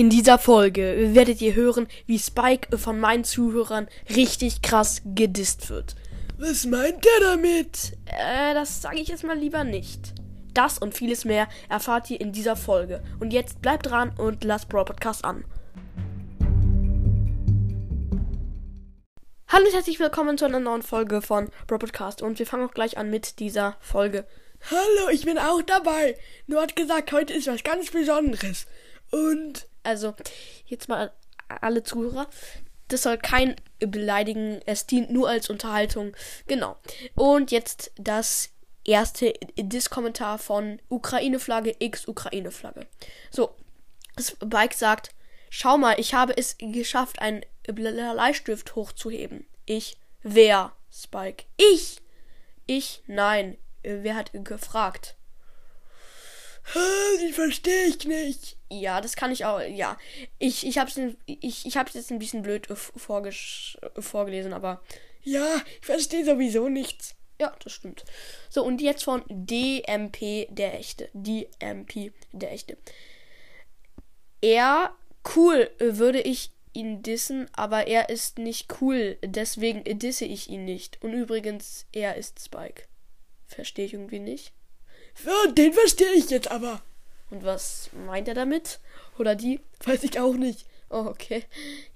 In dieser Folge werdet ihr hören, wie Spike von meinen Zuhörern richtig krass gedisst wird. Was meint er damit? Äh, das sage ich jetzt mal lieber nicht. Das und vieles mehr erfahrt ihr in dieser Folge. Und jetzt bleibt dran und lasst Brawl Podcast an. Hallo und herzlich willkommen zu einer neuen Folge von Brawl Podcast. Und wir fangen auch gleich an mit dieser Folge. Hallo, ich bin auch dabei. Nur hat gesagt, heute ist was ganz Besonderes. Und also, jetzt mal alle Zuhörer. Das soll kein Beleidigen. Es dient nur als Unterhaltung. Genau. Und jetzt das erste Diskommentar von Ukraine-Flagge x Ukraine-Flagge. So, Spike sagt, schau mal, ich habe es geschafft, einen Bleistift hochzuheben. Ich, wer? Spike. Ich! Ich, nein. Wer hat gefragt? Die verstehe ich nicht. Ja, das kann ich auch. Ja, ich ich hab's ich ich hab's jetzt ein bisschen blöd vorgelesen, aber ja, ich verstehe sowieso nichts. Ja, das stimmt. So und jetzt von DMP der echte, DMP der echte. Er cool würde ich ihn dissen, aber er ist nicht cool, deswegen disse ich ihn nicht. Und übrigens, er ist Spike. Verstehe ich irgendwie nicht. Ja, den verstehe ich jetzt aber. Und was meint er damit? Oder die? Weiß ich auch nicht. Oh, okay.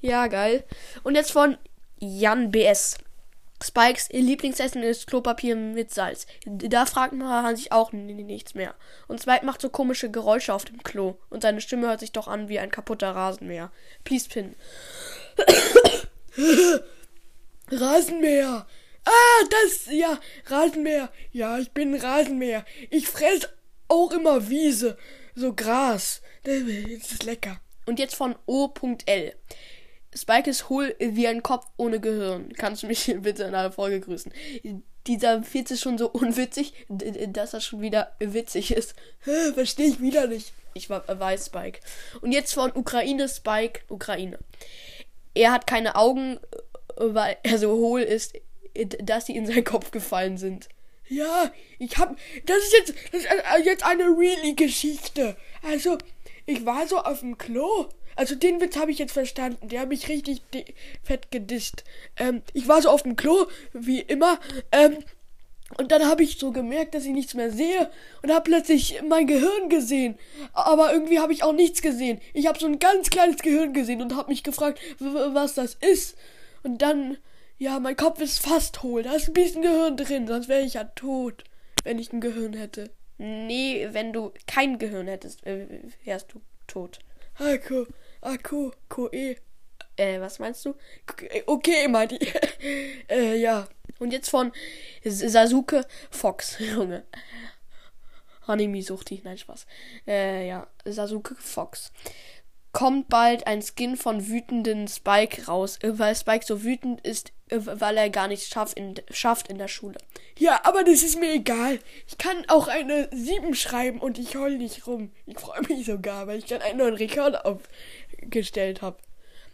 Ja, geil. Und jetzt von Jan BS. Spikes Lieblingsessen ist Klopapier mit Salz. Da fragt man sich auch nichts mehr. Und Spike macht so komische Geräusche auf dem Klo. Und seine Stimme hört sich doch an wie ein kaputter Rasenmäher. Please pin. Rasenmäher. Ah, das, ja, Rasenmäher. Ja, ich bin ein Rasenmäher. Ich fress auch immer Wiese, so Gras. Das ist lecker. Und jetzt von O.L. Spike ist hohl wie ein Kopf ohne Gehirn. Kannst du mich bitte in einer Folge grüßen? Dieser Witz ist schon so unwitzig, dass er schon wieder witzig ist. Verstehe ich wieder nicht. Ich weiß Spike. Und jetzt von Ukraine Spike, Ukraine. Er hat keine Augen, weil er so hohl ist dass sie in seinen Kopf gefallen sind. Ja, ich hab. Das ist jetzt, das ist äh, jetzt eine really Geschichte. Also, ich war so auf dem Klo. Also, den Witz habe ich jetzt verstanden. Der hat mich richtig fett gedisst. Ähm, ich war so auf dem Klo, wie immer. Ähm, und dann habe ich so gemerkt, dass ich nichts mehr sehe und habe plötzlich mein Gehirn gesehen. Aber irgendwie habe ich auch nichts gesehen. Ich habe so ein ganz kleines Gehirn gesehen und habe mich gefragt, was das ist. Und dann ja, mein Kopf ist fast hohl. Da ist ein bisschen Gehirn drin, sonst wäre ich ja tot, wenn ich ein Gehirn hätte. Nee, wenn du kein Gehirn hättest, äh, wärst du tot. Akku, Akku, Koe. Äh, was meinst du? Okay, meinte ich. äh, ja. Und jetzt von Sasuke Fox, Junge. Hanimi sucht die. Nein, Spaß. Äh, ja. Sasuke Fox kommt bald ein Skin von wütenden Spike raus, äh, weil Spike so wütend ist, weil er gar nichts schafft in, schafft in der Schule. Ja, aber das ist mir egal. Ich kann auch eine 7 schreiben und ich heul nicht rum. Ich freue mich sogar, weil ich dann einen neuen Rekord aufgestellt habe.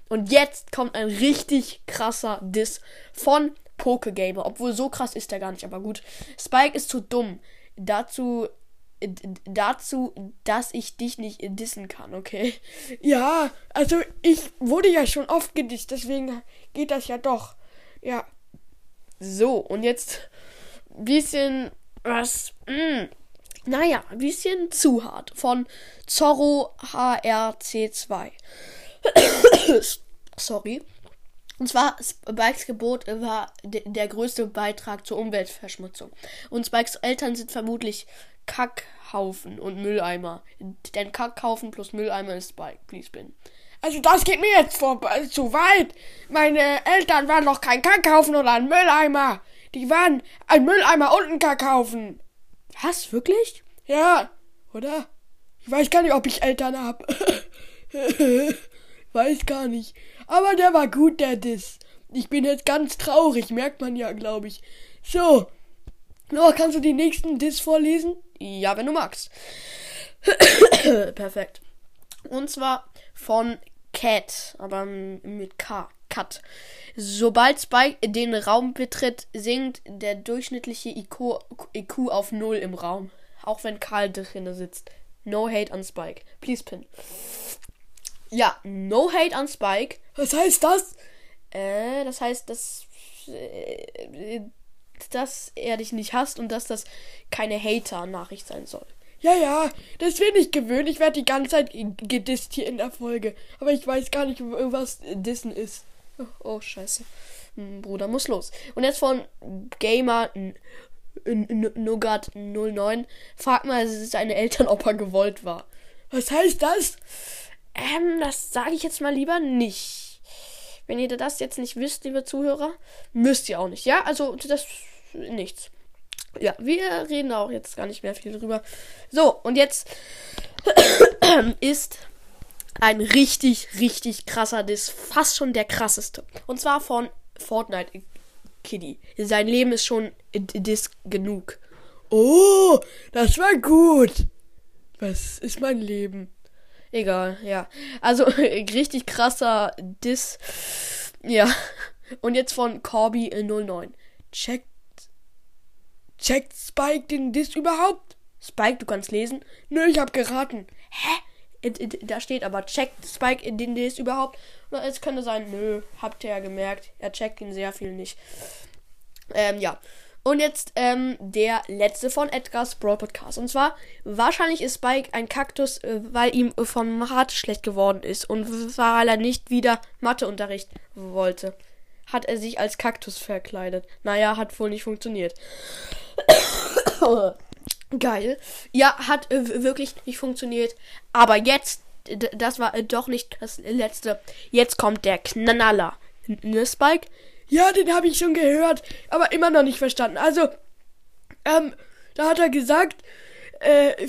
Und jetzt kommt ein richtig krasser Diss von Pokegamer. Obwohl so krass ist er gar nicht, aber gut. Spike ist zu dumm. Dazu dazu, dass ich dich nicht dissen kann, okay? Ja, also ich wurde ja schon oft gedisst, deswegen geht das ja doch. Ja. So, und jetzt ein bisschen was. Mh, hm, naja, ein bisschen zu hart. Von Zorro HRC2. Sorry. Und zwar, Spikes Gebot war der größte Beitrag zur Umweltverschmutzung. Und Spikes Eltern sind vermutlich Kackhaufen und Mülleimer. Denn Kackhaufen plus Mülleimer ist Spike. Please bin. Also das geht mir jetzt vor, zu weit. Meine Eltern waren doch kein Kackhaufen oder ein Mülleimer. Die waren ein Mülleimer und ein Kackhaufen. Was, wirklich? Ja, oder? Ich weiß gar nicht, ob ich Eltern hab. weiß gar nicht. Aber der war gut, der Diss. Ich bin jetzt ganz traurig, merkt man ja, glaube ich. So. Noah, kannst du die nächsten Diss vorlesen? Ja, wenn du magst. Perfekt. Und zwar von Cat, aber mit K. Cut. Sobald Spike den Raum betritt, sinkt der durchschnittliche IQ, IQ auf Null im Raum. Auch wenn Karl drinnen sitzt. No hate on Spike. Please pin. Ja, no hate an Spike. Was heißt das? Äh, das heißt, dass, äh, dass er dich nicht hasst und dass das keine Hater-Nachricht sein soll. Ja, ja, das will ich gewöhnen. Ich werde die ganze Zeit gedisst hier in der Folge. Aber ich weiß gar nicht, was Dissen ist. Oh, oh scheiße. Hm, Bruder muss los. Und jetzt von Gamer Nougat 09. Frag mal, seine Eltern, ob er gewollt war. Was heißt das? Ähm, das sage ich jetzt mal lieber nicht. Wenn ihr das jetzt nicht wisst, liebe Zuhörer, müsst ihr auch nicht. Ja, also das nichts. Ja, wir reden auch jetzt gar nicht mehr viel drüber. So, und jetzt ist ein richtig, richtig krasser Diss. Fast schon der krasseste. Und zwar von Fortnite Kitty. Sein Leben ist schon Diss genug. Oh, das war gut. Was ist mein Leben? Egal, ja. Also richtig krasser Diss. Ja. Und jetzt von Corby 09. Checkt. Spike den Diss überhaupt? Spike, du kannst lesen? Nö, ich hab geraten. Hä? Da steht aber, checkt Spike den Diss überhaupt? Es könnte sein, nö, habt ihr ja gemerkt. Er checkt ihn sehr viel nicht. Ähm, ja. Und jetzt ähm, der letzte von Edgar's Brawl Podcast. Und zwar, wahrscheinlich ist Spike ein Kaktus, äh, weil ihm vom Mathe schlecht geworden ist und weil er nicht wieder Matheunterricht wollte. Hat er sich als Kaktus verkleidet. Naja, hat wohl nicht funktioniert. Geil. Ja, hat äh, wirklich nicht funktioniert. Aber jetzt, das war äh, doch nicht das letzte. Jetzt kommt der Knaller. Ne, Spike? Ja, den habe ich schon gehört, aber immer noch nicht verstanden. Also, ähm, da hat er gesagt, äh,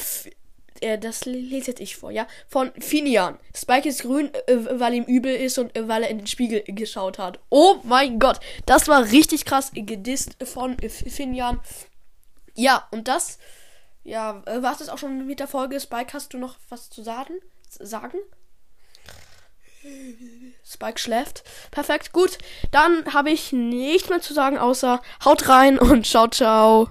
äh das lese jetzt ich vor, ja? Von Finian. Spike ist grün, äh, weil ihm übel ist und äh, weil er in den Spiegel geschaut hat. Oh mein Gott, das war richtig krass gedisst von Finian. Ja, und das, ja, äh, war es auch schon mit der Folge. Spike, hast du noch was zu sagen? Sagen? Spike schläft. Perfekt, gut. Dann habe ich nichts mehr zu sagen, außer haut rein und ciao, ciao.